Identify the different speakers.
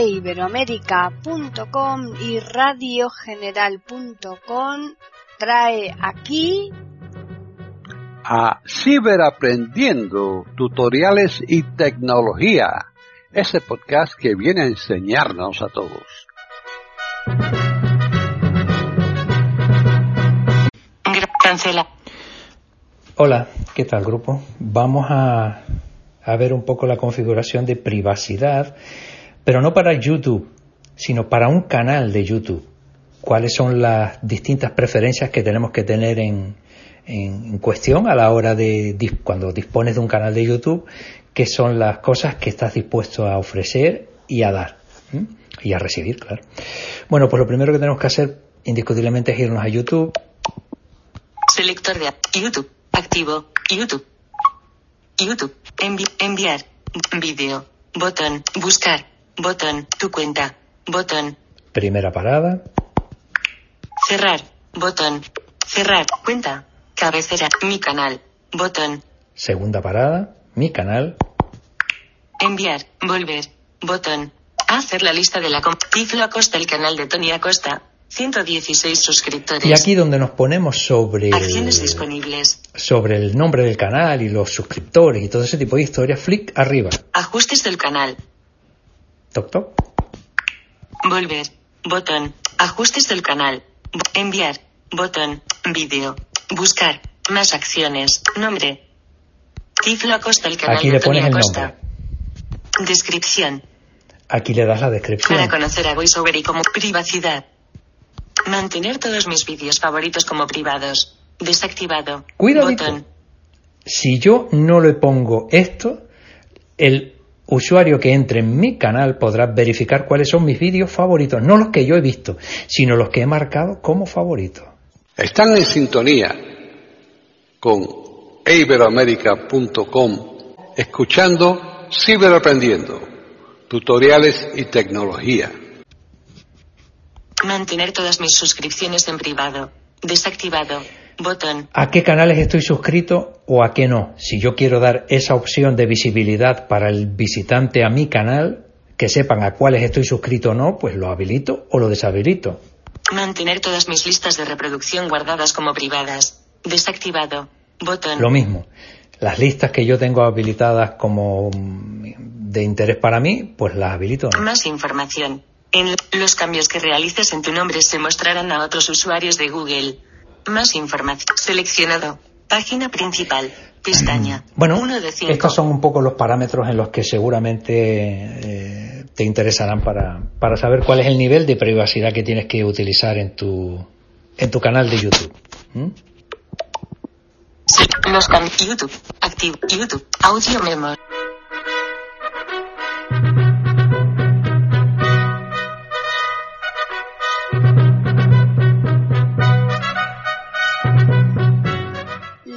Speaker 1: iberoamérica.com y radiogeneral.com trae aquí
Speaker 2: a Ciberaprendiendo, tutoriales y tecnología, ese podcast que viene a enseñarnos a todos.
Speaker 3: Cancela. Hola, ¿qué tal grupo? Vamos a, a ver un poco la configuración de privacidad, pero no para YouTube, sino para un canal de YouTube. ¿Cuáles son las distintas preferencias que tenemos que tener en, cuestión a la hora de cuando dispones de un canal de YouTube, qué son las cosas que estás dispuesto a ofrecer y a dar y a recibir, claro. Bueno, pues lo primero que tenemos que hacer indiscutiblemente es irnos a YouTube.
Speaker 4: Selector de YouTube. Activo YouTube. YouTube. Enviar vídeo botón buscar botón tu cuenta botón
Speaker 3: primera parada
Speaker 4: cerrar botón cerrar cuenta Cabecera, mi canal. Botón.
Speaker 3: Segunda parada, mi canal.
Speaker 4: Enviar, volver. Botón. Hacer la lista de la Tiflo Acosta, el canal de Tony Acosta. 116 suscriptores.
Speaker 3: Y aquí donde nos ponemos sobre
Speaker 4: acciones disponibles.
Speaker 3: Sobre el nombre del canal y los suscriptores y todo ese tipo de historias, flick arriba.
Speaker 4: Ajustes del canal. Volver. Botón. Ajustes del canal. Enviar. Botón. Vídeo. Buscar. Más acciones. Nombre. Tiflo Acosta, el canal
Speaker 3: Aquí le pones el nombre.
Speaker 4: Descripción.
Speaker 3: Aquí le das la descripción.
Speaker 4: Para conocer a VoiceOver y como privacidad. Mantener todos mis vídeos favoritos como privados. Desactivado.
Speaker 3: Cuidado. Si yo no le pongo esto, el usuario que entre en mi canal podrá verificar cuáles son mis vídeos favoritos, no los que yo he visto, sino los que he marcado como favoritos.
Speaker 2: Están en sintonía con iberoamerica.com, escuchando Ciberaprendiendo, tutoriales y tecnología.
Speaker 4: Mantener todas mis suscripciones en privado. Desactivado. Botón.
Speaker 3: ¿A qué canales estoy suscrito o a qué no? Si yo quiero dar esa opción de visibilidad para el visitante a mi canal, que sepan a cuáles estoy suscrito o no, pues lo habilito o lo deshabilito.
Speaker 4: Mantener todas mis listas de reproducción guardadas como privadas. Desactivado. Botón.
Speaker 3: Lo mismo. Las listas que yo tengo habilitadas como de interés para mí, pues las habilito.
Speaker 4: Más información. En los cambios que realices en tu nombre se mostrarán a otros usuarios de Google. Más información. Seleccionado. Página principal. Pestaña.
Speaker 3: Bueno, estos son un poco los parámetros en los que seguramente eh, te interesarán para, para saber cuál es el nivel de privacidad que tienes que utilizar en tu, en tu canal de YouTube.
Speaker 4: Los cambios YouTube. Activo. YouTube. Audio memo.